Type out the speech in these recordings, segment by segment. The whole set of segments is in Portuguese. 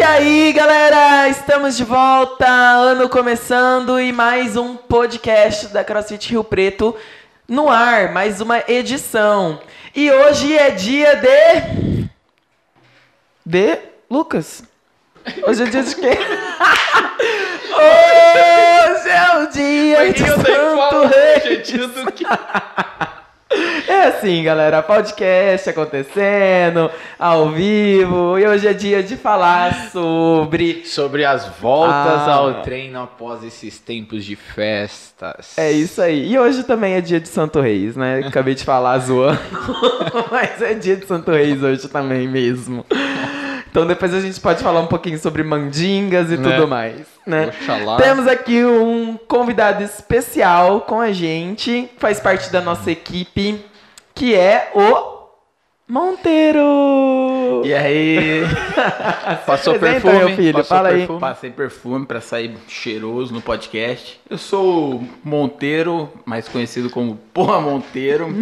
E aí, galera, estamos de volta, ano começando e mais um podcast da CrossFit Rio Preto no ar, mais uma edição. E hoje é dia de de Lucas. Hoje é dia de quê? Hoje é o dia de Santo Reis. É assim, galera, podcast acontecendo ao vivo e hoje é dia de falar sobre Sobre as voltas Ah. ao treino após esses tempos de festas. É isso aí. E hoje também é dia de Santo Reis, né? Acabei de falar zoando, mas é dia de Santo Reis hoje também mesmo. Então depois a gente pode falar um pouquinho sobre mandingas e Né? tudo mais, né? Oxalá. Temos aqui um convidado especial com a gente, faz parte da nossa equipe, que é o Monteiro. E aí, Passou perfume? meu filho, Passou fala aí. perfume? passei perfume pra sair cheiroso no podcast. Eu sou o Monteiro, mais conhecido como Porra Monteiro.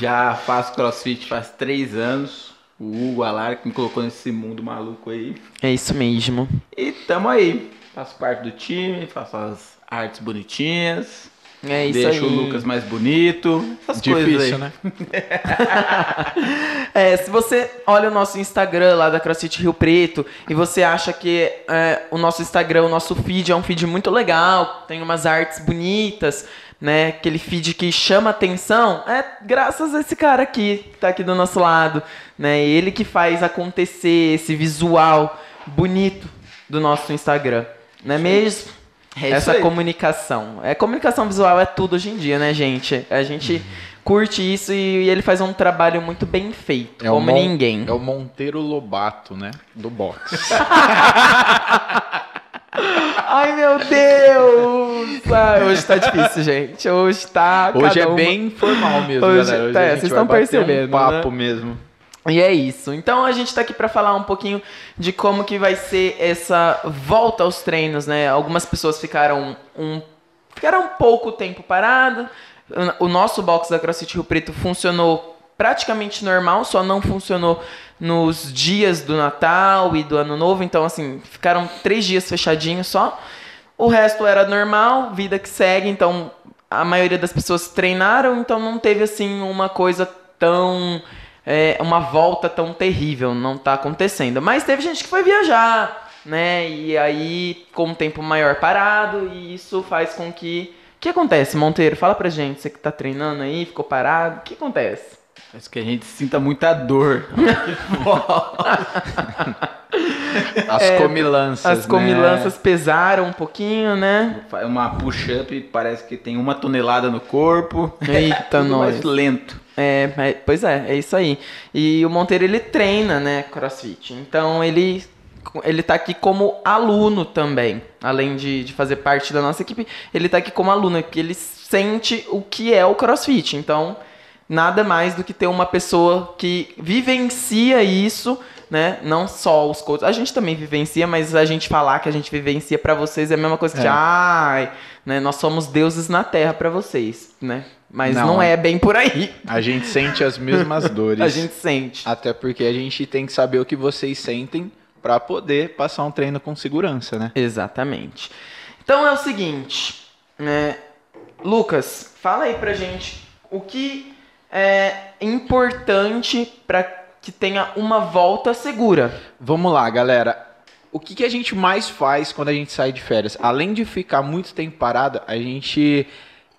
Já faço crossfit faz três anos. O Hugo Alar que me colocou nesse mundo maluco aí. É isso mesmo. E tamo aí. Faço parte do time, faço as artes bonitinhas. É isso deixo aí. o Lucas mais bonito. Essas coisas aí. Difícil, né? É, se você olha o nosso Instagram lá da CrossFit Rio Preto e você acha que é, o nosso Instagram, o nosso feed é um feed muito legal, tem umas artes bonitas, né? Aquele feed que chama atenção, é graças a esse cara aqui, que tá aqui do nosso lado, né? Ele que faz acontecer esse visual bonito do nosso Instagram, não é mesmo? É isso Essa aí. comunicação. É, comunicação visual é tudo hoje em dia, né, gente? A gente curte isso e ele faz um trabalho muito bem feito, É o como Mon- ninguém. É o Monteiro Lobato, né? Do boxe. Ai, meu Deus! Ai, hoje tá difícil, gente. Hoje tá. Hoje é uma- bem informal mesmo, Hoje- galera. Hoje tá, a é, gente vocês vai estão bater percebendo, um papo né? mesmo. E é isso. Então a gente tá aqui pra falar um pouquinho de como que vai ser essa volta aos treinos, né? Algumas pessoas ficaram um ficaram um pouco tempo parado. O nosso box da CrossFit Rio Preto funcionou praticamente normal, só não funcionou nos dias do Natal e do Ano Novo. Então, assim, ficaram três dias fechadinhos só. O resto era normal, vida que segue. Então, a maioria das pessoas treinaram, então não teve, assim, uma coisa tão é, uma volta tão terrível, não tá acontecendo. Mas teve gente que foi viajar, né? E aí com um tempo maior parado, e isso faz com que. O que acontece, Monteiro? Fala pra gente, você que tá treinando aí, ficou parado, o que acontece? Faz que a gente sinta muita dor. As É, comilanças, As né? comilanças pesaram um pouquinho, né? Uma push-up, parece que tem uma tonelada no corpo. Eita, Tudo nós. mais lento. É, mas- pois é, é isso aí. E o Monteiro ele treina, né, CrossFit. Então ele ele tá aqui como aluno também, além de, de fazer parte da nossa equipe, ele tá aqui como aluno, porque ele sente o que é o CrossFit. Então, nada mais do que ter uma pessoa que vivencia isso, né? Não só os coaches. A gente também vivencia, mas a gente falar que a gente vivencia pra vocês é a mesma coisa que, É. ai, né? Nós somos deuses na terra pra vocês, né? Mas não, Não, é bem por aí. A gente sente as mesmas dores. A gente sente. Até porque a gente tem que saber o que vocês sentem pra poder passar um treino com segurança, né? Exatamente. Então é o seguinte, né? Lucas, fala aí pra gente o que é importante pra que tenha uma volta segura. Vamos lá, galera. O que, que a gente mais faz quando a gente sai de férias? Além de ficar muito tempo parado, a gente.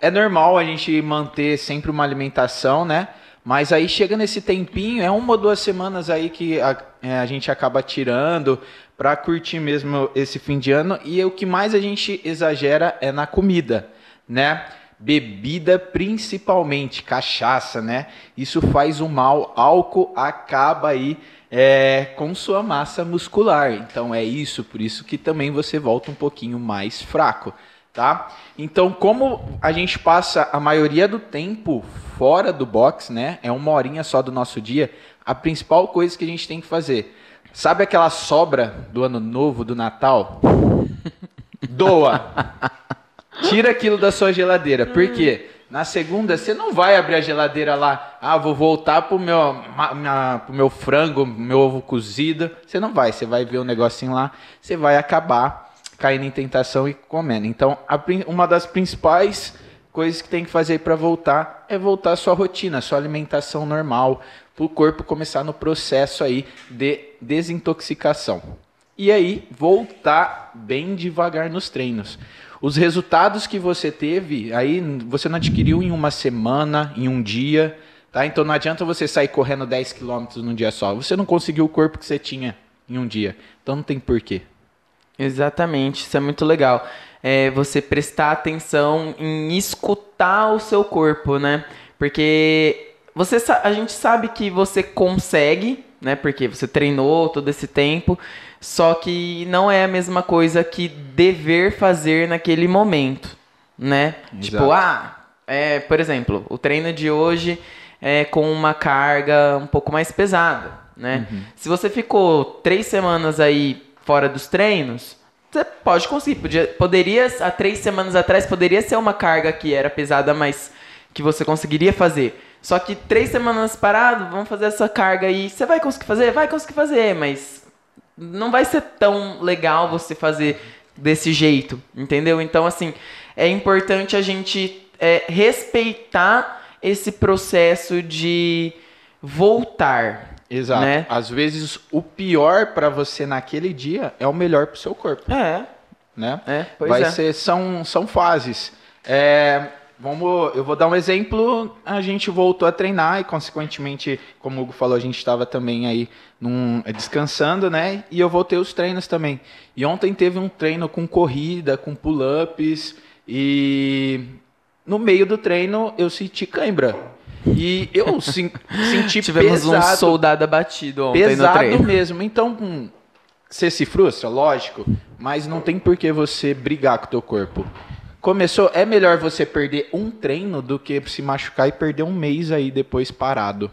É normal a gente manter sempre uma alimentação, né? Mas aí chega nesse tempinho, é uma ou duas semanas aí que a, é, a gente acaba tirando pra curtir mesmo esse fim de ano. E o que mais a gente exagera é na comida, né? Bebida principalmente, cachaça, né? Isso faz um mal. Álcool acaba aí é, com sua massa muscular. Então é isso, por isso que também você volta um pouquinho mais fraco, tá? Então, como a gente passa a maioria do tempo fora do box, né? É uma horinha só do nosso dia. A principal coisa que a gente tem que fazer, sabe aquela sobra do ano novo, do Natal? Doa. Tira aquilo da sua geladeira. Por quê? Na segunda, você não vai abrir a geladeira lá, ah, vou voltar pro meu, minha- pro meu frango, meu ovo cozido. Você não vai, você vai ver o negocinho lá, você vai acabar caindo em tentação e comendo. Então, a uma das principais coisas que tem que fazer para voltar é voltar à sua rotina, à sua alimentação normal, para o corpo começar no processo aí de desintoxicação. E aí, voltar bem devagar nos treinos. Os resultados que você teve, aí você não adquiriu em uma semana, em um dia, tá? Então não adianta você sair correndo 10 km num dia só. Você não conseguiu o corpo que você tinha em um dia. Então não tem porquê. Exatamente, isso é muito legal. É você prestar atenção em escutar o seu corpo, né? Porque você a gente sabe que você consegue, né? Porque você treinou todo esse tempo, só que não é a mesma coisa que dever fazer naquele momento, né? Tipo, Exato. ah, é, por exemplo, o treino de hoje é com uma carga um pouco mais pesada, né? Se você ficou três semanas aí fora dos treinos, você pode conseguir. Podia, poderia, há três semanas atrás, poderia ser uma carga que era pesada, mas que você conseguiria fazer. Só que três semanas parado, vamos fazer essa carga aí. Você vai conseguir fazer? Vai conseguir fazer, mas não vai ser tão legal você fazer desse jeito, entendeu? Então, assim, é importante a gente é, respeitar esse processo de voltar. Exato. Né? Às vezes o pior para você naquele dia é o melhor para o seu corpo, É, né? é, pois Vai é. ser são são fases. É, vamos, eu vou dar um exemplo. A gente voltou a treinar e consequentemente, como o Hugo falou, a gente estava também aí num, descansando, né? E eu voltei os treinos também. E ontem teve um treino com corrida, com pull-ups e no meio do treino eu senti cãibra. E eu sen- senti Tivemos pesado, um soldado abatido ontem no pesado treino. mesmo. Então, hum, você se frustra, lógico, mas não tem por que você brigar com o teu corpo. Começou, é melhor você perder um treino do que se machucar e perder um mês aí depois parado.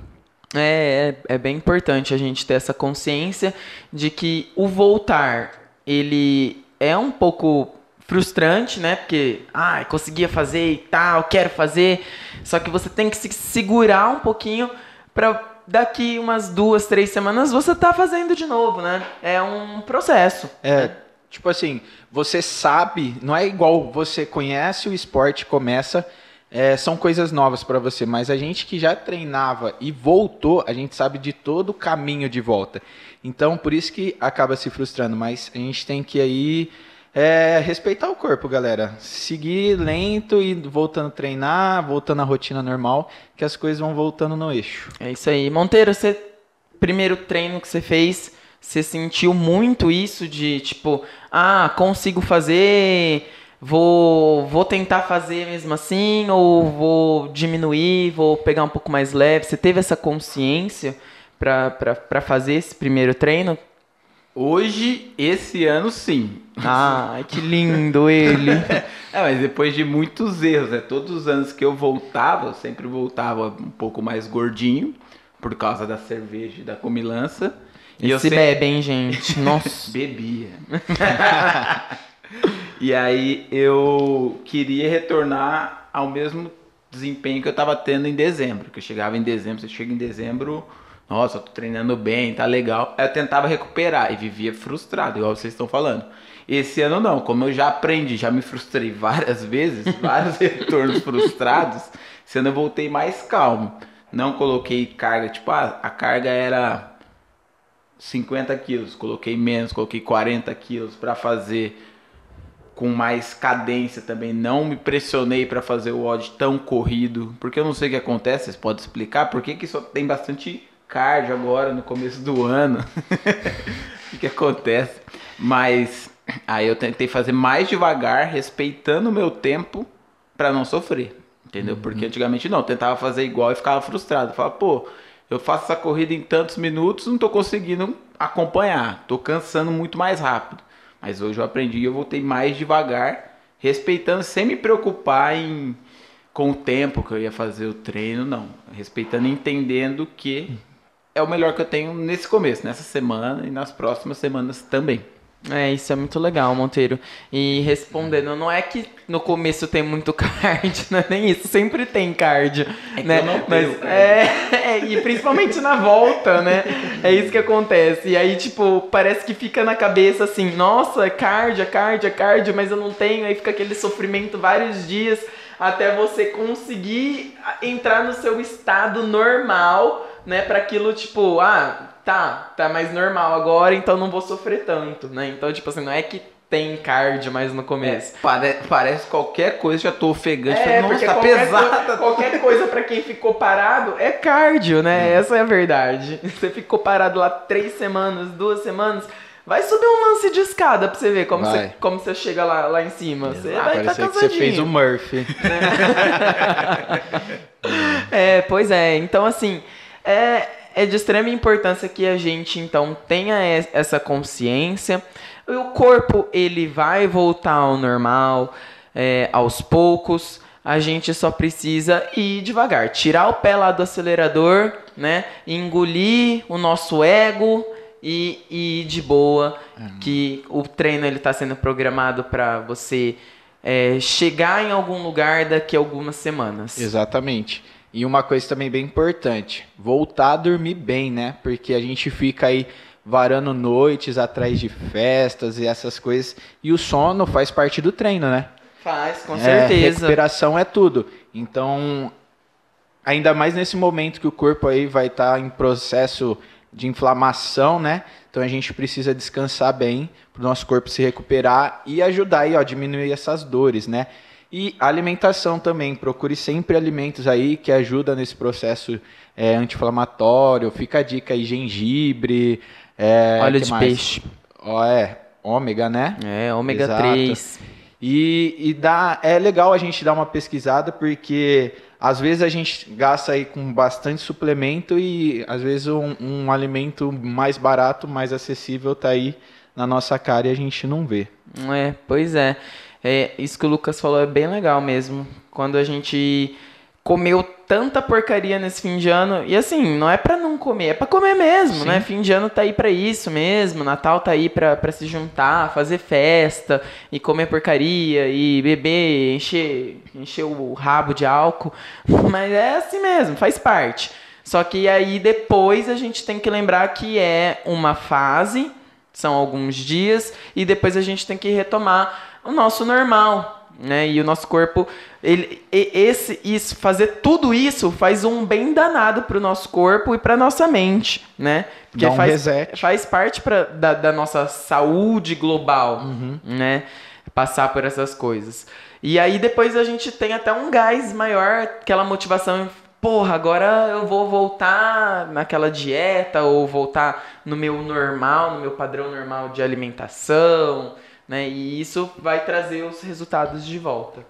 É, é, é bem importante a gente ter essa consciência de que o voltar, ele é um pouco frustrante, né? Porque, ah, conseguia fazer e tal, quero fazer. Só que você tem que se segurar um pouquinho para daqui umas duas, três semanas você tá fazendo de novo, né? É um processo. É, tipo assim, você sabe, não é igual você conhece o esporte, começa, é, são coisas novas para você, mas a gente que já treinava e voltou, a gente sabe de todo o caminho de volta. Então, por isso que acaba se frustrando, mas a gente tem que aí é, respeitar o corpo, galera. Seguir lento e voltando a treinar, voltando à rotina normal, que as coisas vão voltando no eixo. É isso aí. Monteiro, você primeiro treino que você fez, você sentiu muito isso de tipo, ah, consigo fazer, vou vou tentar fazer mesmo assim ou vou diminuir, vou pegar um pouco mais leve. Você teve essa consciência pra fazer esse primeiro treino? Hoje, esse ano, sim. Ai, que lindo ele. É, mas depois de muitos erros, né? Todos os anos que eu voltava, eu sempre voltava um pouco mais gordinho, por causa da cerveja e da comilança. E eu se sempre bebe, hein, gente? Nossa. bebia. e aí eu queria retornar ao mesmo desempenho que eu tava tendo em dezembro. Que eu chegava em dezembro, você chega em dezembro, nossa, tô treinando bem, tá legal. Eu tentava recuperar e vivia frustrado, igual vocês estão falando. Esse ano não, como eu já aprendi, já me frustrei várias vezes, vários retornos frustrados, esse ano eu voltei mais calmo. Não coloquei carga, tipo, ah, a carga era 50 quilos, coloquei menos, coloquei 40 quilos para fazer com mais cadência também. Não me pressionei para fazer o odd tão corrido, porque eu não sei o que acontece. Vocês podem explicar por que, que só tem bastante cardio agora no começo do ano? o que, acontece? Mas aí eu tentei fazer mais devagar, respeitando o meu tempo para não sofrer. Entendeu? Porque antigamente não, tentava fazer igual e ficava frustrado. Falava, pô, eu faço essa corrida em tantos minutos, não tô conseguindo acompanhar, tô cansando muito mais rápido. Mas hoje eu aprendi e eu voltei mais devagar, respeitando, sem me preocupar em com o tempo que eu ia fazer o treino, não. Respeitando e entendendo que é o melhor que eu tenho nesse começo, nessa semana e nas próximas semanas também. É, isso é muito legal, Monteiro. E respondendo, não é que no começo tem muito card, não é nem isso, sempre tem card, É né? não tenho Mas card. é, é, e principalmente na volta, né? É isso que acontece. E aí, tipo, parece que fica na cabeça assim, nossa, é card, é card, é card, mas eu não tenho, aí fica aquele sofrimento vários dias até você conseguir entrar no seu estado normal, né? Para aquilo, tipo, ah, tá, tá mais normal agora, então não vou sofrer tanto, né? Então, tipo assim, não é que tem card mais no começo. Pare- parece qualquer coisa, já tô ofegante. É, falei, Nossa, tá coisa, qualquer coisa pra quem ficou parado é cardio, né? Essa é a verdade. Você ficou parado lá três semanas, duas semanas, vai subir um lance de escada pra você ver como, Vai. você, como você chega lá, lá em cima. Você vai estar Parecia que você fez o Murphy. É, pois é. Então, assim, é, é de extrema importância que a gente, então, tenha es- essa consciência. O corpo, ele vai voltar ao normal é, aos poucos. A gente só precisa ir devagar. Tirar o pé lá do acelerador, né? Engolir o nosso ego e, e ir de boa. Que o treino, ele tá sendo programado para você... é, chegar em algum lugar daqui a algumas semanas. Exatamente. E uma coisa também bem importante, voltar a dormir bem, né? Porque a gente fica aí varando noites atrás de festas e essas coisas. E o sono faz parte do treino, né? Faz, com É, certeza. recuperação é tudo. Então, ainda mais nesse momento que o corpo aí vai estar em processo de inflamação, né? Então a gente precisa descansar bem para o nosso corpo se recuperar e ajudar aí, ó, a diminuir essas dores, né? E alimentação também, procure sempre alimentos aí que ajudam nesse processo é, anti-inflamatório. Fica a dica aí, gengibre, é, Óleo de mais? peixe. Ó, é, ômega, né? É, ômega Exato. 3. E, e dá, é legal a gente dar uma pesquisada, porque às vezes a gente gasta aí com bastante suplemento e às vezes um, um alimento mais barato, mais acessível tá aí na nossa cara e a gente não vê. É, pois é. É. Isso que o Lucas falou é bem legal mesmo. Quando a gente comeu tanta porcaria nesse fim de ano. E assim, não é pra não comer, é pra comer mesmo, Sim. né? Fim de ano tá aí pra isso mesmo. Natal tá aí pra, pra se juntar, fazer festa e comer porcaria e beber, encher, encher o rabo de álcool. Mas é assim mesmo, faz parte. Só que aí depois a gente tem que lembrar que é uma fase, são alguns dias, e depois a gente tem que retomar o nosso normal, né? E o nosso corpo, ele, esse, isso, fazer tudo isso faz um bem danado pro nosso corpo e pra nossa mente, né? Porque um faz, reset. faz parte pra, da, da nossa saúde global, né? Passar por essas coisas. E aí depois a gente tem até um gás maior, aquela motivação. Porra, agora eu vou voltar naquela dieta ou voltar no meu normal, no meu padrão normal de alimentação, né? E isso vai trazer os resultados de volta.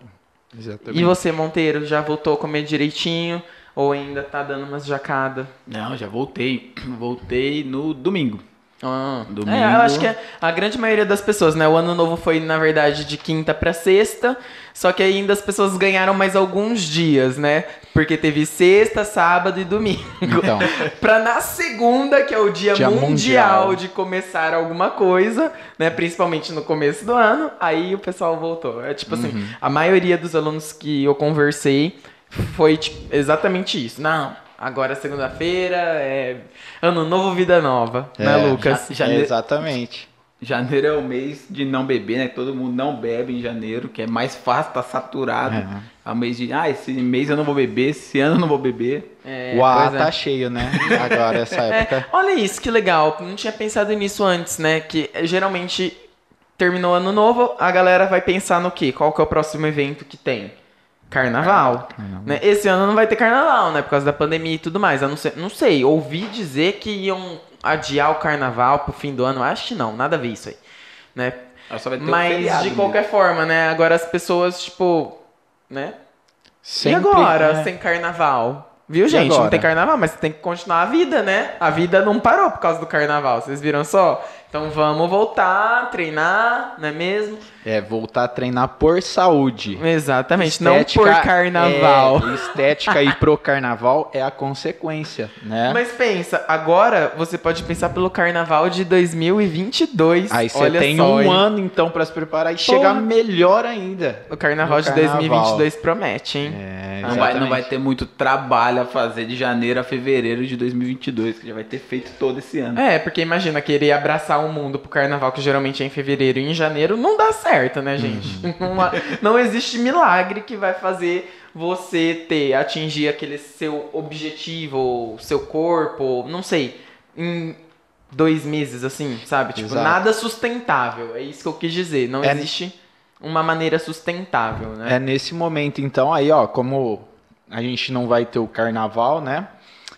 Exatamente. E você, Monteiro, já voltou a comer direitinho ou ainda tá dando umas jacadas? Não, já voltei. Voltei no domingo. Ah, Domingo. É, eu acho que a grande maioria das pessoas, né? O ano novo foi, na verdade, de quinta pra sexta, só que ainda as pessoas ganharam mais alguns dias, né? Porque teve sexta, sábado e domingo. Então, pra na segunda, que é o dia, Dia mundial, mundial. de começar alguma coisa, né? Principalmente no começo do ano, aí o pessoal voltou. É tipo Uhum. assim, a maioria dos alunos que eu conversei foi tipo, exatamente isso. Não, agora é segunda-feira, é ano novo, vida nova, né, É, Lucas? já- é, exatamente. Janeiro é o mês de não beber, né? Todo mundo não bebe em janeiro, que é mais fácil, tá saturado. É. É o mês de, ah, esse mês eu não vou beber, esse ano eu não vou beber. É, o A pois é. tá cheio, né? Agora, essa época. É, olha isso, que legal. Não tinha pensado nisso antes, né? Que eh, geralmente terminou ano novo, a galera vai pensar no quê? Qual que é o próximo evento que tem? Carnaval. Né? Esse ano não vai ter carnaval, né? Por causa da pandemia e tudo mais. Eu não sei, não sei. Ouvi dizer que iam adiar o carnaval pro fim do ano. Acho que não, nada a ver isso aí. Né? Aí Só vai ter um Mas feriado de mesmo. qualquer forma, né? Agora as pessoas, tipo, né? Sempre, e agora, né? sem carnaval? Viu, gente? Não tem carnaval, mas tem que continuar a vida, né? A vida não parou por causa do carnaval, vocês viram só? Então vamos voltar, treinar, não é mesmo? É, voltar a treinar por saúde. Exatamente, não Estética por carnaval. é- estética e pro carnaval é a consequência, né? Mas pensa, agora você pode pensar pelo carnaval de 2022. Aí você Olha tem só, um hein? ano então pra se preparar e Porra. chegar melhor ainda. O carnaval No de carnaval. 2022 promete, hein? É, Não vai, não vai ter muito trabalho a fazer de janeiro a fevereiro de 2022, que já vai ter feito todo esse ano. É, porque imagina querer abraçar o mundo pro carnaval, que geralmente é em fevereiro e em janeiro, não dá certo, né, gente? Uhum. Não, há- não existe milagre que vai fazer você ter, atingir aquele seu objetivo, ou seu corpo, não sei, em dois meses, assim, sabe? Tipo, Exato. nada sustentável. É isso que eu quis dizer. Não É- existe uma maneira sustentável, né? É nesse momento, então, aí, ó, como a gente não vai ter o carnaval, né?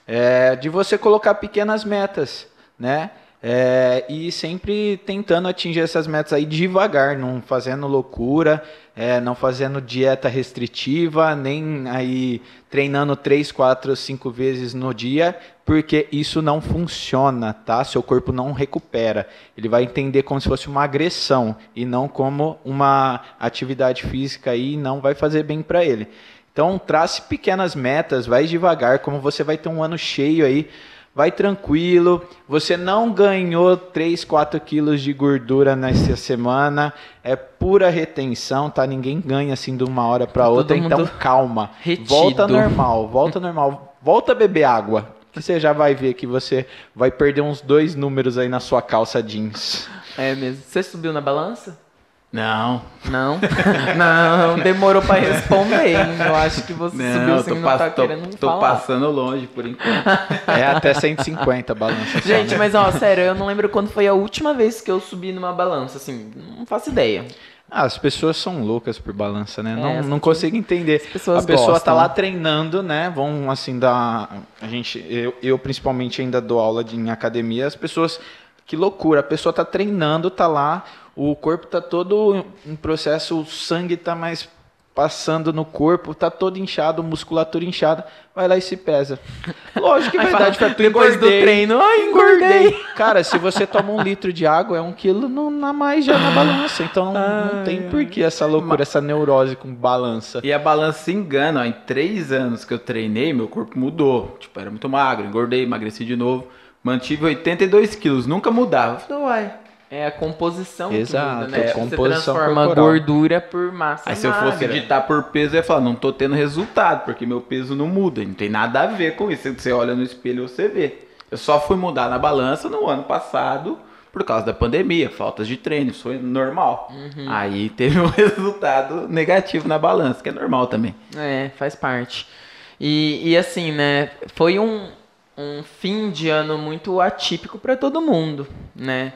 É de você colocar pequenas metas, né? É, e sempre tentando atingir essas metas aí devagar, não fazendo loucura, é, não fazendo dieta restritiva, nem aí treinando três, quatro, cinco vezes no dia, porque isso não funciona, tá? Seu corpo não recupera. Ele vai entender como se fosse uma agressão e não como uma atividade física aí, não vai fazer bem para ele. Então, trace pequenas metas, vai devagar, como você vai ter um ano cheio aí, vai tranquilo. Você não ganhou 3, 4 quilos de gordura nessa semana, é pura retenção, tá? Ninguém ganha assim de uma hora para outra, então calma. retido. Volta normal, volta normal. Volta a beber água, que você já vai ver que você vai perder uns dois números aí na sua calça jeans. É mesmo. Você subiu na balança? Não, Não. não, demorou pra responder, hein? Eu acho que você subiu não, assim, tô, não pass- tá tô- querendo tô falar. passando longe por enquanto. É até 150 a balança. só, Gente, né? mas ó, sério, eu não lembro quando foi a última vez que eu subi numa balança, assim, não faço ideia. Ah, as pessoas são loucas por balança, né? É, não as não consigo entender. pessoas a pessoa tá gostam. lá treinando, né? Vão assim dar. A gente, eu, eu principalmente ainda dou aula de, em academia. As pessoas, que loucura! A pessoa tá treinando, tá lá, o corpo tá todo em processo, o sangue tá mais passando no corpo, tá todo inchado, musculatura inchada, vai lá e se pesa. Lógico que Aí vai fala, fato, depois do engordei. treino, ai, engordei. Cara, se você toma um litro de água, é um quilo não a mais já na balança. Então não, não tem por que essa loucura, essa neurose com balança. E a balança se engana, ó, em três anos que eu treinei, meu corpo mudou. Tipo, era muito magro, engordei, emagreci de novo. Mantive 82 quilos, nunca mudava. Eu falei, uai. É a composição Exato, que muda, né? a composição Você transforma corporal. gordura por massa Aí se eu fosse magra. ditar por peso, eu ia falar, não tô tendo resultado, porque meu peso não muda. Não tem nada a ver com isso. Você olha no espelho e você vê. Eu só fui mudar na balança no ano passado por causa da pandemia, faltas de treino, isso foi normal. Uhum. Aí teve um resultado negativo na balança, que é normal também. É, faz parte. E, e assim, né? Foi um, um fim de ano muito atípico para todo mundo, né?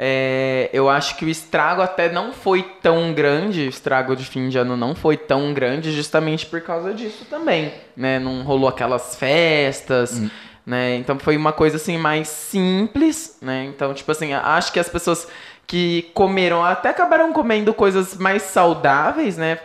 É, eu acho que o estrago até não foi tão grande, o estrago de fim de ano não foi tão grande, justamente por causa disso também, né? Não rolou aquelas festas, né? Então foi uma coisa assim mais simples, né? Então, tipo assim, acho que as pessoas que comeram até acabaram comendo coisas mais saudáveis, né?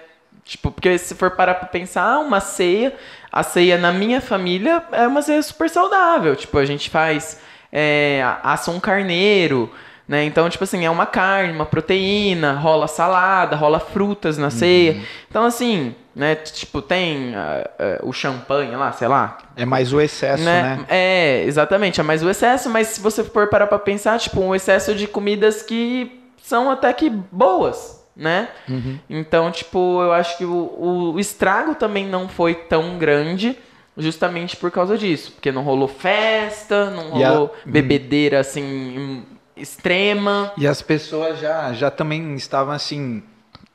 Tipo, porque se for parar pra pensar, uma ceia, a ceia na minha família é uma ceia super saudável. Tipo, a gente faz, é, assa um carneiro, né? Então, tipo assim, é uma carne, uma proteína, rola salada, rola frutas na ceia. Então, assim, né? Tipo, tem ah, ah, o champanhe lá, sei lá, É mais o excesso, né? é, exatamente. É mais o excesso, mas se você for parar pra pensar, tipo, um excesso de comidas que são até que boas, né? Uhum. Então, tipo, eu acho que o, o estrago também não foi tão grande, justamente por causa disso. Porque não rolou festa, não E a- rolou bebedeira, assim, extrema. E as pessoas já, já também estavam assim,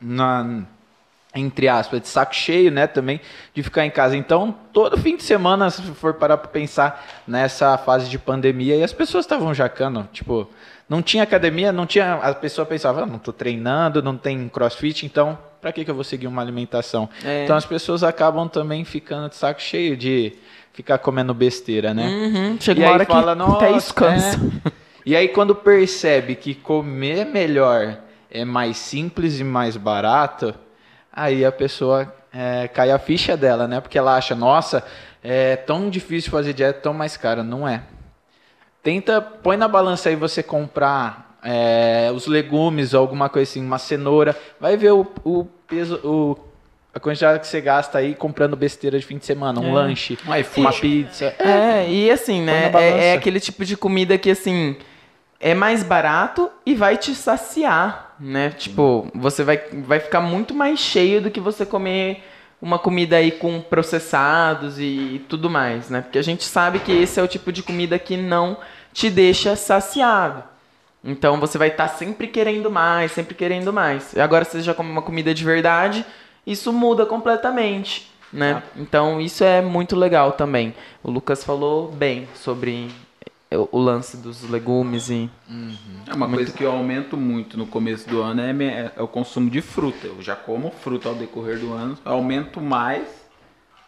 na, entre aspas, de saco cheio, né? Também de ficar em casa. Então, todo fim de semana, se for parar pra pensar nessa fase de pandemia, e as pessoas estavam jacando, tipo, não tinha academia, não tinha. A pessoa pensava, ah, não tô treinando, não tem crossfit, então pra que, que eu vou seguir uma alimentação? É. Então as pessoas acabam também ficando de saco cheio de ficar comendo besteira, né? Uhum, chega E uma aí hora fala, que até isso cansa. é. E aí quando percebe que comer melhor é mais simples e mais barato, aí a pessoa é, cai a ficha dela, né? Porque ela acha, nossa, é tão difícil fazer dieta, tão mais cara. Não é. Tenta, põe na balança aí você comprar é, os legumes, alguma coisa assim, uma cenoura. Vai ver o, o peso, o, a quantidade que você gasta aí comprando besteira de fim de semana, um É. lanche, Um iFood. uma pizza. É, e assim, né? É, é aquele tipo de comida que, assim, é mais barato e vai te saciar, né? Tipo, você vai, vai ficar muito mais cheio do que você comer uma comida aí com processados e tudo mais, né? Porque a gente sabe que esse é o tipo de comida que não te deixa saciado. Então você vai estar sempre querendo mais, sempre querendo mais. E agora você já come uma comida de verdade, isso muda completamente, né? Então isso é muito legal também. O Lucas falou bem sobre o lance dos legumes e É uma coisa que eu aumento muito no começo do ano é, me- é o consumo de fruta. Eu já como fruta ao decorrer do ano, eu aumento mais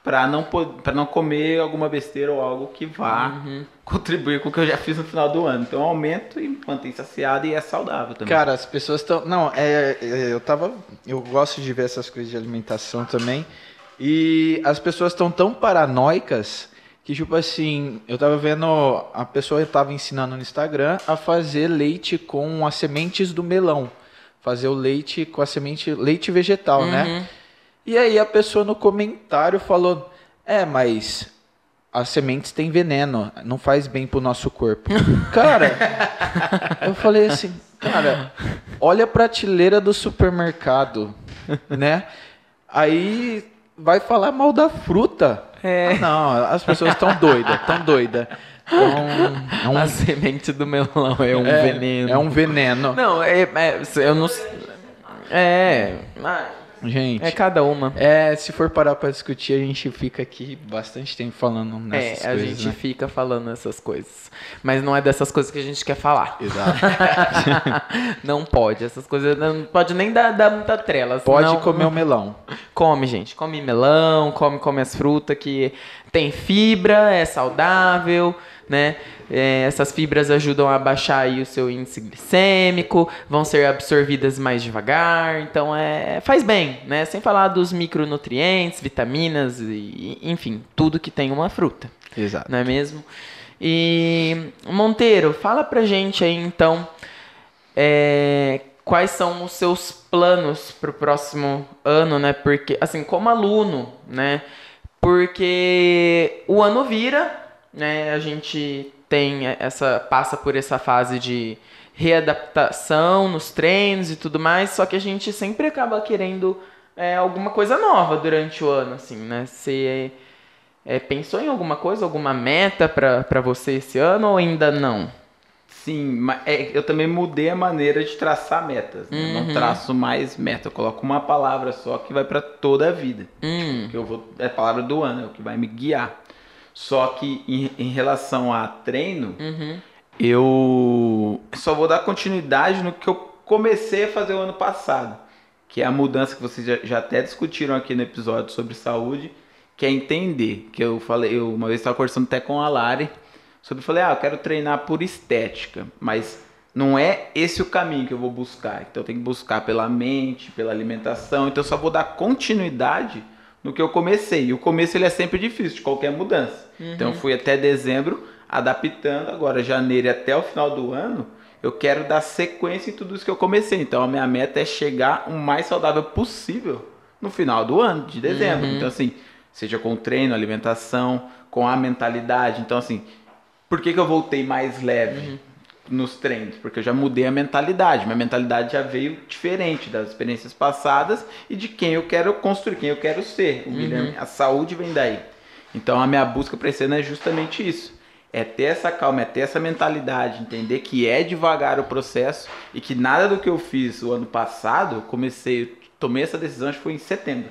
para não para não comer alguma besteira ou algo que vá contribuir com o que eu já fiz no final do ano. Então eu aumento e mantém saciado e é saudável também. Cara, as pessoas estão. Não, é, é, eu tava. Eu gosto de ver essas coisas de alimentação também. E as pessoas estão tão paranoicas que, tipo assim, eu tava vendo. A pessoa tava ensinando no Instagram a fazer leite com as sementes do melão. Fazer o leite com a semente. Leite vegetal, né? E aí a pessoa no comentário falou: É, mas as sementes têm veneno, não faz bem pro nosso corpo. Cara, eu falei assim, cara, olha a prateleira do supermercado, né? Aí vai falar mal da fruta. É. Ah, não, as pessoas estão doidas, estão doidas. Então, é um, a semente do melão é um é- veneno. É um veneno. Não, é, é eu não s- É, ah, Gente, é cada uma. é, se for parar pra discutir, a gente fica aqui bastante tempo falando nessas É, a coisas, gente né? fica falando essas coisas. Mas não é dessas coisas que a gente quer falar. Exato. não pode. Essas coisas não pode nem dar, dar muita trela. Pode senão- comer o melão. Come, gente. Come melão, come, come as frutas que tem fibra, é saudável, né? É, essas fibras ajudam a baixar aí o seu índice glicêmico, vão ser absorvidas mais devagar, então é faz bem, né? Sem falar dos micronutrientes, vitaminas e enfim, tudo que tem uma fruta Exato. não é mesmo? E Monteiro, fala pra gente aí então é, quais são os seus planos pro próximo ano, né? Porque, assim, como aluno, né? Porque o ano vira, né? A gente tem essa passa por essa fase de readaptação nos treinos e tudo mais, só que a gente sempre acaba querendo é, alguma coisa nova durante o ano, assim, né? Você é, pensou em alguma coisa, alguma meta pra pra você esse ano ou ainda não? Sim, mas é, eu também mudei a maneira de traçar metas. né? Eu Uhum. Não traço mais meta, eu coloco uma palavra só que vai para toda a vida. Hum, Que eu vou é a palavra do ano, é o que vai me guiar. Só que em, em relação a treino, uhum, eu só vou dar continuidade no que eu comecei a fazer o ano passado, que é a mudança que vocês já, já até discutiram aqui no episódio sobre saúde, que é entender, que eu falei, eu uma vez estava conversando até com a Lari, sobre, falei, ah, eu quero treinar por estética, mas não é esse o caminho que eu vou buscar, então eu tenho que buscar pela mente, pela alimentação, então eu só vou dar continuidade no que eu comecei, e o começo ele é sempre difícil, de qualquer mudança, então eu fui até dezembro, adaptando. Agora janeiro e até o final do ano, eu quero dar sequência em tudo isso que eu comecei. Então a minha meta é chegar o mais saudável possível no final do ano, de dezembro. Então assim, seja com treino, alimentação, com a mentalidade. Então assim, por que, que eu voltei mais leve nos treinos? Porque eu já mudei a mentalidade. Minha mentalidade já veio diferente das experiências passadas e de quem eu quero construir, quem eu quero ser. O Guilherme, a saúde vem daí. Então a minha busca para esse ano é justamente isso. É ter essa calma, é ter essa mentalidade, entender que é devagar o processo e que nada do que eu fiz o ano passado, comecei, tomei essa decisão, acho que foi em setembro.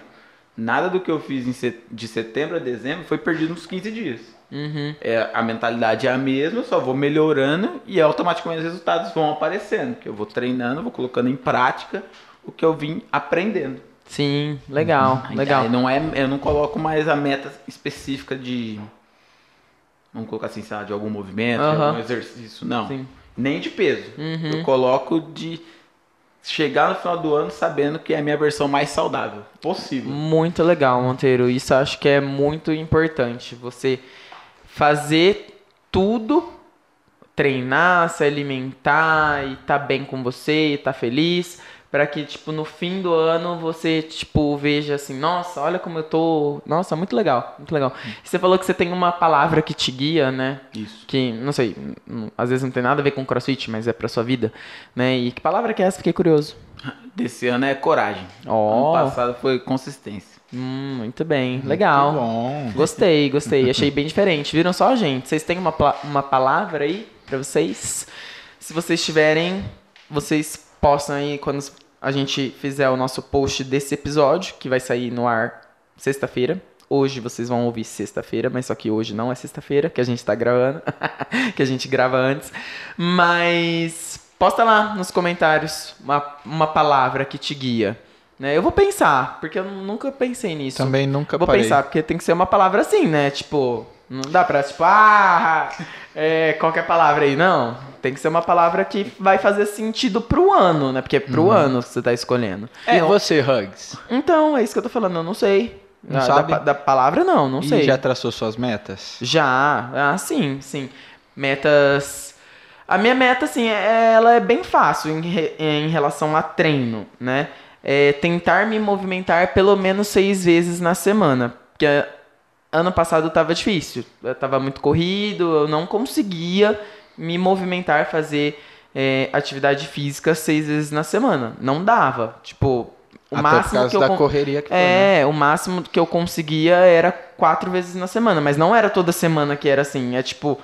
Nada do que eu fiz de setembro a dezembro foi perdido nos 15 dias. Uhum. É, a mentalidade é a mesma, eu só vou melhorando e automaticamente os resultados vão aparecendo. Que eu vou treinando, vou colocando em prática o que eu vim aprendendo. Sim, legal, Aí- legal. aí não é, eu não coloco mais a meta específica de. Vamos colocar assim, sei lá, de algum movimento, de Aham. algum exercício, não. Sim. Nem de peso. Uhum. Eu coloco de chegar no final do ano sabendo que é a minha versão mais saudável possível. Muito legal, Monteiro. Isso acho que é muito importante. Você fazer tudo, treinar, se alimentar e tá bem com você, e tá feliz, para que tipo no fim do ano você tipo veja assim, nossa, olha como eu tô, nossa, muito legal, muito legal. Você falou que você tem uma palavra que te guia, né? Isso. Que não sei, às vezes não tem nada a ver com CrossFit, mas é pra sua vida, né? E que palavra que é essa? Fiquei curioso. Desse ano é coragem. Ó. Ano passado foi consistência. Hum, muito bem, legal. Muito bom. Gostei, gostei. Achei bem diferente. Viram só, gente? Vocês têm uma, uma palavra aí pra vocês? Se vocês tiverem, vocês possam aí, quando a gente fizer o nosso post desse episódio, que vai sair no ar sexta-feira. Hoje vocês vão ouvir sexta-feira, mas só que hoje não é sexta-feira, que a gente tá gravando, que a gente grava antes. Mas posta lá nos comentários uma, uma palavra que te guia. Né? Eu vou pensar, porque eu nunca pensei nisso. Também nunca Vou parei. pensar, porque tem que ser uma palavra assim, né? Tipo, não dá pra, tipo, ah, é, qualquer palavra aí, não. Tem que ser uma palavra que vai fazer sentido pro ano, né? Porque é pro ano que você tá escolhendo. E Não. você, Hugs? Então, é isso que eu tô falando, eu não sei. Não Ah, sabe? Da, da palavra, não, não E sei. já traçou suas metas? Já, ah, sim, sim. Metas. A minha meta, assim, é- ela é bem fácil em, re- em relação a treino, né? É tentar me movimentar pelo menos seis vezes na semana. Porque ano passado tava difícil. Eu tava muito corrido, eu não conseguia me movimentar, fazer é, atividade física seis vezes na semana. Não dava. Tipo, o Até por máximo causa que eu da correria que foi, né? é, o máximo que eu conseguia era quatro vezes na semana, mas não era toda semana que era assim. É tipo,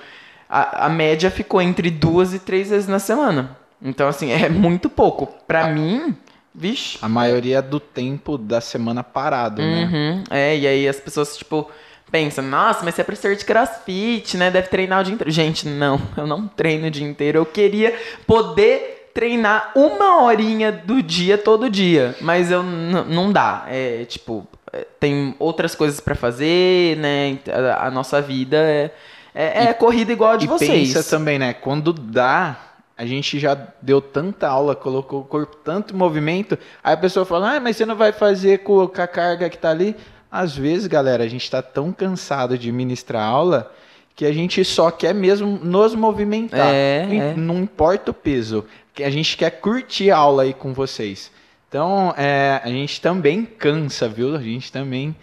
a, a média ficou entre duas e três vezes na semana. Então, assim, é muito pouco. Pra mim, vixe. A maioria do tempo da semana parado, né? Uhum, é, e aí as pessoas, tipo, pensam, nossa, mas você é professor de crossfit, né? Deve treinar o dia inteiro. Gente, não, eu não treino o dia inteiro. Eu queria poder treinar uma horinha do dia todo dia, mas eu não dá. É, tipo, é, tem outras coisas pra fazer, né? A, a nossa vida é, é, é corrida igual a de e vocês. pensa também, né? Quando dá, a gente já deu tanta aula, colocou o corpo tanto movimento, aí a pessoa fala, ah, mas você não vai fazer com, a carga que tá ali? Às vezes, galera, a gente tá tão cansado de ministrar aula que a gente só quer mesmo nos movimentar. É, não, é. não importa o peso, que a gente quer curtir a aula aí com vocês. Então, é, a gente também cansa, viu? A gente também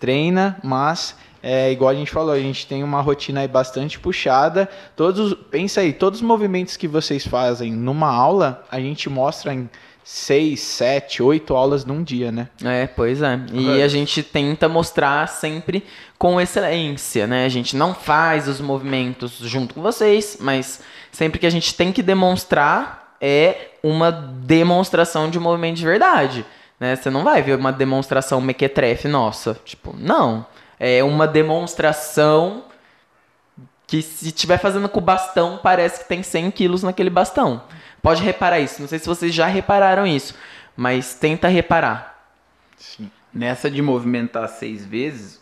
treina, mas é igual a gente falou, a gente tem uma rotina aí bastante puxada. Todos, pensa aí, todos os movimentos que vocês fazem numa aula, a gente mostra em seis, sete, oito aulas num dia, né? É, pois é. E a gente tenta mostrar sempre com excelência, né? A gente não faz os movimentos junto com vocês, mas sempre que a gente tem que demonstrar é uma demonstração de um movimento de verdade, né? Você não vai ver uma demonstração mequetrefe nossa, tipo, não. É uma demonstração que se estiver fazendo com o bastão, parece que tem 100 quilos naquele bastão. Pode reparar isso. Não sei se vocês já repararam isso, mas tenta reparar. Sim. Nessa de movimentar seis vezes,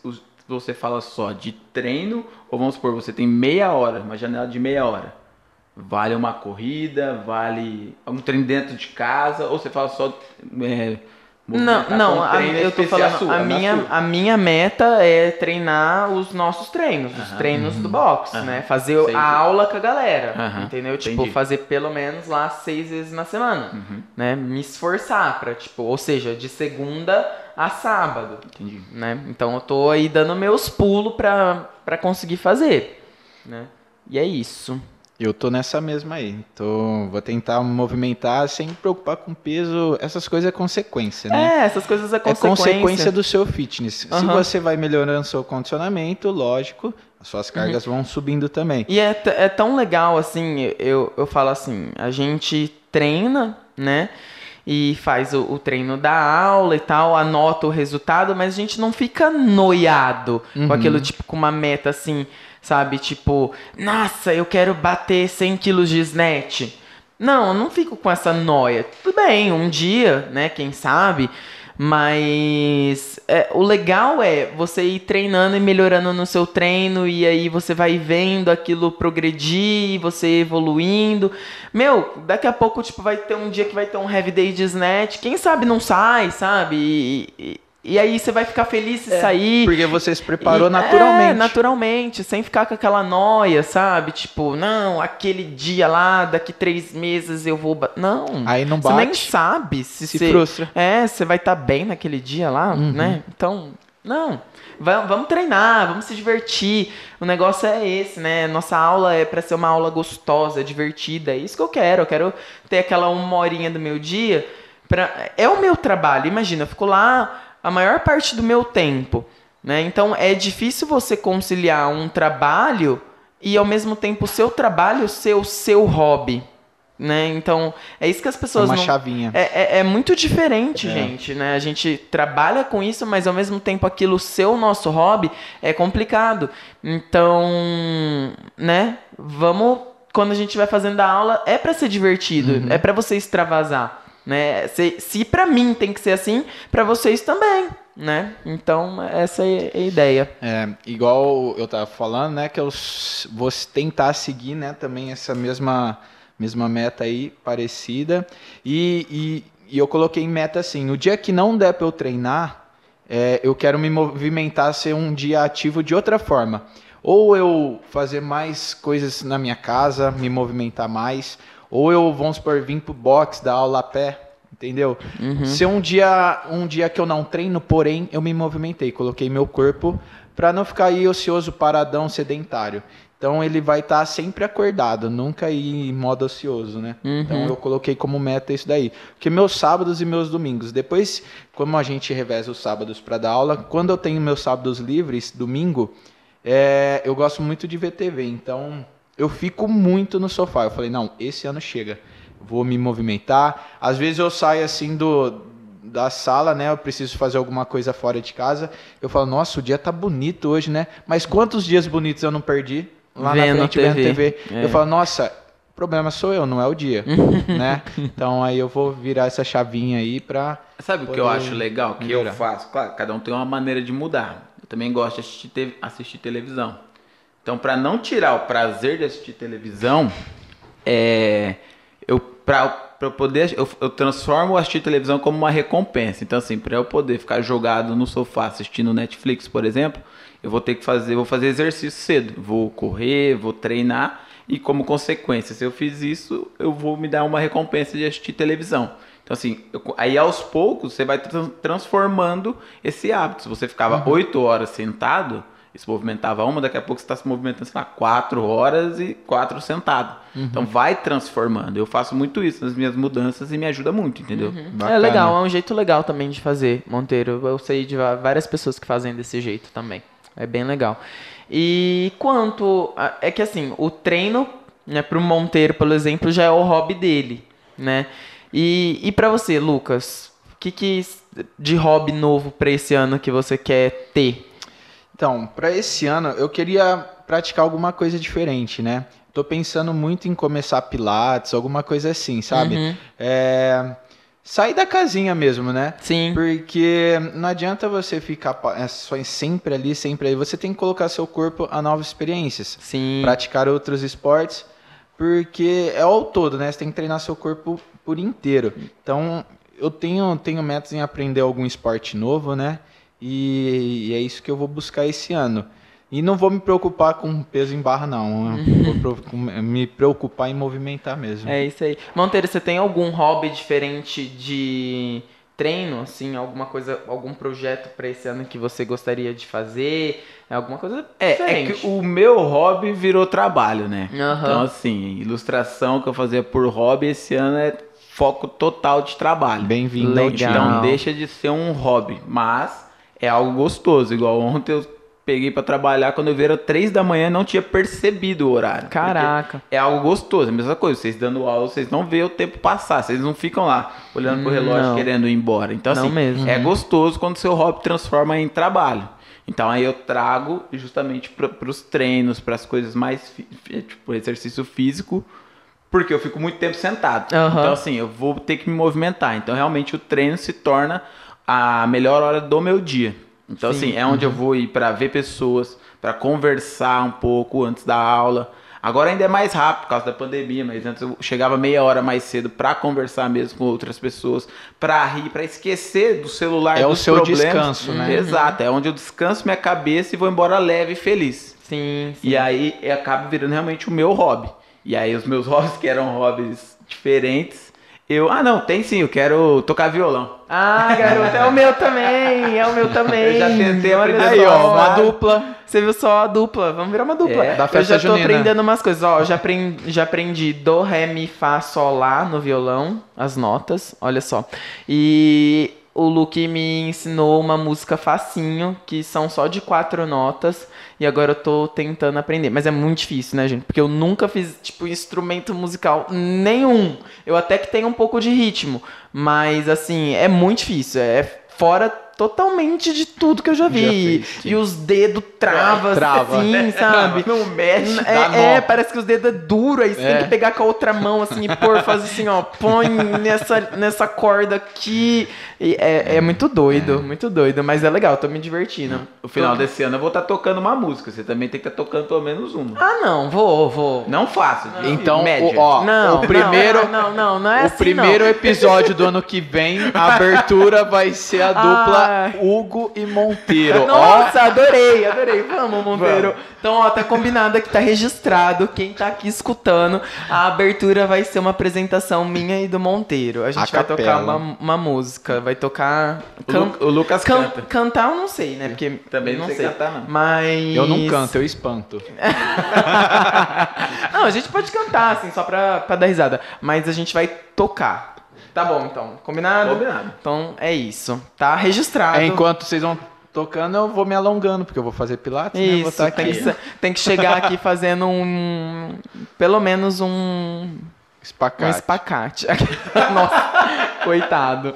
você fala só de treino, ou vamos supor, você tem meia hora, uma janela de meia hora. Vale uma corrida, vale um treino dentro de casa, ou você fala só. É, Não, não, a- treino eu tô falando, sua, a na minha, sua. a minha meta é treinar os nossos treinos, os Aham. treinos do box, Aham. né? Fazer Sei. a aula com a galera, Aham, entendeu? Tipo, entendi. fazer pelo menos lá seis vezes na semana, Uhum, né? Me esforçar pra, tipo, ou seja, de segunda a sábado, entendi. né? Então eu tô aí dando meus pulos pra, pra conseguir fazer, né? E é isso. Eu tô nessa mesma aí. Tô, vou tentar movimentar sem me preocupar com peso. Essas coisas é consequência, né? É, essas coisas é É consequência. consequência do seu fitness. Se Aham. você vai melhorando seu condicionamento, lógico, as suas cargas Uhum. vão subindo também. E é, é tão legal assim, eu, eu falo assim, a gente treina, né? E faz o, o treino da aula e tal, anota o resultado, mas a gente não fica noiado Uhum. com aquilo, tipo, com uma meta assim, sabe? Tipo, nossa, eu quero bater 100 quilos de snatch. Não, eu não fico com essa noia. Tudo bem, um dia, né? Quem sabe. Mas é, o legal é você ir treinando e melhorando no seu treino, e aí você vai vendo aquilo progredir, você evoluindo. Meu, daqui a pouco, tipo, vai ter um dia que vai ter um heavy day de snatch. Quem sabe não sai, sabe? E, e, e aí você vai ficar feliz se É, sair. Porque você se preparou E- naturalmente. É, naturalmente, sem ficar com aquela noia, sabe? Tipo, não, aquele dia lá, daqui três meses eu vou. ba- Não. Aí não Você nem bate, sabe se, se você. frustra. É, você vai estar bem naquele dia lá, Uhum. né? Então, não. Va- Vamos treinar, vamos se divertir. O negócio é esse, né? Nossa aula é pra ser uma aula gostosa, divertida. É isso que eu quero. Eu quero ter aquela uma horinha do meu dia. Pra... É o meu trabalho. Imagina, eu fico lá a maior parte do meu tempo. Né? Então é difícil você conciliar um trabalho e ao mesmo tempo o seu trabalho ser o seu hobby. Né? Então, é isso que as É pessoas uma não, chavinha. é, é, é muito diferente, É. gente, né? A gente trabalha com isso, mas ao mesmo tempo aquilo ser o nosso hobby é complicado. Então, né? Vamos quando a gente vai fazendo a aula é pra ser divertido, Uhum. é pra você extravasar, né? Se, se para mim tem que ser assim, pra vocês também, né? Então, essa é a ideia. É, igual eu tava falando, né, que eu vou tentar seguir, né, também essa mesma, mesma meta aí, parecida. E, e, e eu coloquei meta assim, o dia que não der pra eu treinar, é, eu quero me movimentar, ser um dia ativo de outra forma. Ou eu fazer mais coisas na minha casa, me movimentar mais, ou eu, vamos supor, vir pro box, dar aula a pé, entendeu? Uhum. Se um dia, um dia que eu não treino, porém eu me movimentei, coloquei meu corpo para não ficar aí ocioso, paradão, sedentário. Então ele vai estar sempre acordado, nunca ir em modo ocioso, né? Uhum. Então eu coloquei como meta isso daí. Porque meus sábados e meus domingos, depois, como a gente reveza os sábados para dar aula, quando eu tenho meus sábados livres, domingo, é, eu gosto muito de ver TV. Então eu fico muito no sofá. Eu falei, não, esse ano chega. Vou me movimentar. Às vezes eu saio assim do da sala, né? Eu preciso fazer alguma coisa fora de casa. Eu falo, nossa, o dia tá bonito hoje, né? Mas quantos dias bonitos eu não perdi lá Vendo na frente vendo TV. TV? É. Eu falo, nossa, o problema sou eu, não é o dia, né? Então aí eu vou virar essa chavinha aí pra Sabe o que eu acho legal? Que melhorar. eu faço? Claro, cada um tem uma maneira de mudar. Eu também gosto de assistir, te- assistir televisão. Então, para não tirar o prazer de assistir televisão, é, eu para eu poder eu, eu transformo assistir televisão como uma recompensa. Então, assim, para eu poder ficar jogado no sofá assistindo Netflix, por exemplo, eu vou ter que fazer, vou fazer exercício cedo. Vou correr, vou treinar e como consequência, se eu fiz isso, eu vou me dar uma recompensa de assistir televisão. Então, assim, eu- aí aos poucos você vai tran- transformando esse hábito. Se você ficava oito horas sentado e se movimentava uma, daqui a pouco você está se movimentando, sei lá, quatro horas e quatro sentado. Então vai transformando. Eu faço muito isso nas minhas mudanças e me ajuda muito, entendeu? É Bacana. legal, é um jeito legal também de fazer, Monteiro. Eu sei de várias pessoas que fazem desse jeito também. É bem legal. E quanto. a- É que assim, o treino, né, pro Monteiro, por exemplo, já é o hobby dele, né? E, e para você, Lucas, o que, que de hobby novo pra esse ano que você quer ter? Então, para esse ano eu queria praticar alguma coisa diferente, né? Tô pensando muito em começar pilates, alguma coisa assim, sabe? Uhum. É, sair da casinha mesmo, né? Sim. Porque não adianta você ficar é, só sempre ali, sempre aí. Você tem que colocar seu corpo a novas experiências, Sim. praticar outros esportes, porque é ao todo, né? Você tem que treinar seu corpo por inteiro. Então, eu tenho, tenho metas em aprender algum esporte novo, né? E, e é isso que eu vou buscar esse ano. E não vou me preocupar com peso em barra, não. Eu vou me preocupar em movimentar mesmo. É isso aí. Monteiro, você tem algum hobby diferente de treino, assim, alguma coisa, algum projeto pra esse ano que você gostaria de fazer? É alguma coisa É, é que o meu hobby virou trabalho, né? Aham. Então, assim, ilustração que eu fazia por hobby esse ano é foco total de trabalho. Bem-vindo. Então deixa de ser um hobby, mas é algo gostoso. Igual ontem eu peguei pra trabalhar, quando eu vi era três da manhã não tinha percebido o horário. Caraca. É algo gostoso, a mesma coisa. Vocês dando aula, vocês não vê o tempo passar, vocês não ficam lá olhando pro relógio Não. querendo ir embora. Então, Não assim, mesmo. é gostoso quando seu hobby transforma em trabalho. Então aí eu trago justamente para os treinos, para as coisas mais, tipo, exercício físico, Porque eu fico muito tempo sentado. Aham. Então, assim, eu vou ter que me movimentar. Então, realmente, o treino se torna a melhor hora do meu dia. Então, Sim. assim, é onde eu vou ir para ver pessoas, para conversar um pouco antes da aula. Agora ainda é mais rápido por causa da pandemia, mas antes eu chegava meia hora mais cedo para conversar mesmo com outras pessoas, para rir, para esquecer do celular. É o seu problemas. descanso, né? Exato, é onde eu descanso minha cabeça e vou embora leve e feliz. Sim, sim. E aí acaba virando realmente o meu hobby. E aí os meus hobbies, que eram hobbies diferentes, eu. Ah, não, tem sim, eu quero tocar violão. Ah, garoto, é o meu também, é o meu também. Eu já tentei aprender Aí, ó, uma dupla. Você viu só a dupla? Vamos virar uma dupla. É, da eu festa já tô junina. aprendendo umas coisas. Ó, já aprendi, já aprendi do, ré, mi, fá, sol, lá no violão, as notas, olha só. E o Luke me ensinou uma música facinho, que são só de quatro notas. E agora eu tô tentando aprender. Mas é muito difícil, né, gente? Porque eu nunca fiz, tipo, instrumento musical nenhum. Eu até que tenho um pouco de ritmo. Mas, assim, é muito difícil. É fora totalmente de tudo que eu já vi. Já e os dedos travam, Trava. assim, sabe? Não mexe, É, é, parece que os dedos é duro, aí você É. tem que pegar com a outra mão, assim, e pôr, fazer assim, ó, põe nessa, nessa corda aqui. E é, é muito doido, muito doido, mas é legal, tô me divertindo. No final desse ano eu vou estar tocando uma música. Você também tem que estar tocando pelo menos uma. Ah, não, vou, vou. Não fácil. Então, média. o, ó, Não, o primeiro, não, não, não, não é o assim, primeiro não. episódio do ano que vem, a abertura vai ser a dupla Ah. Hugo e Monteiro. Ó, Nossa, adorei, adorei. Vamos, Monteiro. Então, ó, tá combinado aqui, tá registrado. Quem tá aqui escutando, a abertura vai ser uma apresentação minha e do Monteiro. A gente A vai tocar uma, uma música, vai tocar. O, can- Lu- o Lucas can- canta. Cantar eu não sei, né? Porque Também não, sei, cantar, não. Mas. eu não canto, eu espanto. não, a gente pode cantar, assim, só pra, pra dar risada. Mas a gente vai tocar. Tá bom, então. Combinado? Combinado. Então é isso. Tá registrado. É, enquanto vocês vão tocando, eu vou me alongando, porque eu vou fazer pilates, né? Vou Isso, estar tem que, aqui. ser- tem que chegar aqui fazendo um. Pelo menos um. Um Espacate. espacate. Nossa, coitado.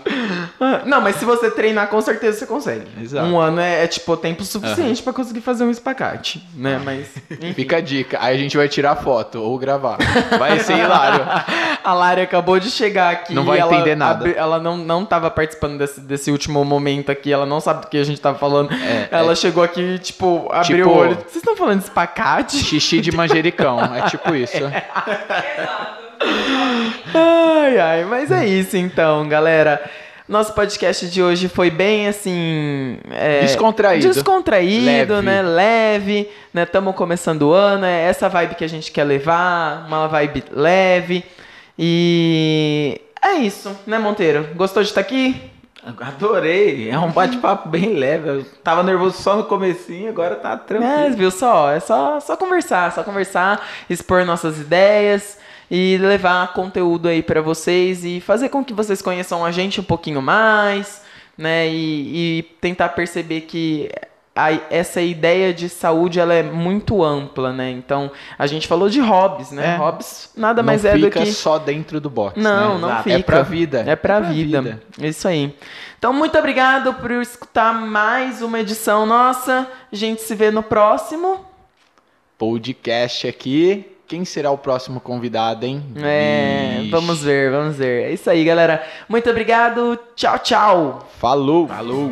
Não, mas se você treinar, com certeza você consegue. Exato. Um ano é, é, tipo tempo suficiente pra conseguir fazer um espacate, né? Mas. enfim. Fica a dica. Aí a gente vai tirar foto ou gravar. Vai ser hilário. A Lari acabou de chegar aqui. Não vai ela entender nada. ela não, não tava participando desse, desse último momento aqui. Ela não sabe do que a gente tava falando. É, ela chegou aqui, tipo, abriu Tipo- o olho. Vocês estão falando de espacate? Xixi de manjericão. É tipo isso. Ai, ai, mas é isso então, galera. Nosso podcast de hoje foi bem assim. é, Descontraído. Descontraído, Leve. né? Leve, né? Estamos começando o ano, é essa vibe que a gente quer levar, uma vibe leve. E é isso, né, Monteiro? Gostou de estar aqui? Adorei. É um bate-papo bem leve. Eu tava nervoso só no comecinho, agora tá É, tranquilo. viu só? É só, só conversar, só conversar, expor nossas ideias e levar conteúdo aí pra vocês e fazer com que vocês conheçam a gente um pouquinho mais, né? E, e tentar perceber que a- essa ideia de saúde ela é muito ampla, né? Então a gente falou de hobbies, né? É. Hobbies nada não mais é do fica que só dentro do box. não, né? não Exato. fica. É pra vida. É pra, vida. Isso aí. Então, muito obrigado por escutar mais uma edição nossa. A gente se vê no próximo. Podcast aqui. Quem será o próximo convidado, hein? É, Vixe. vamos ver, vamos ver. É isso aí, galera. Muito obrigado. Tchau, tchau. Falou. Falou.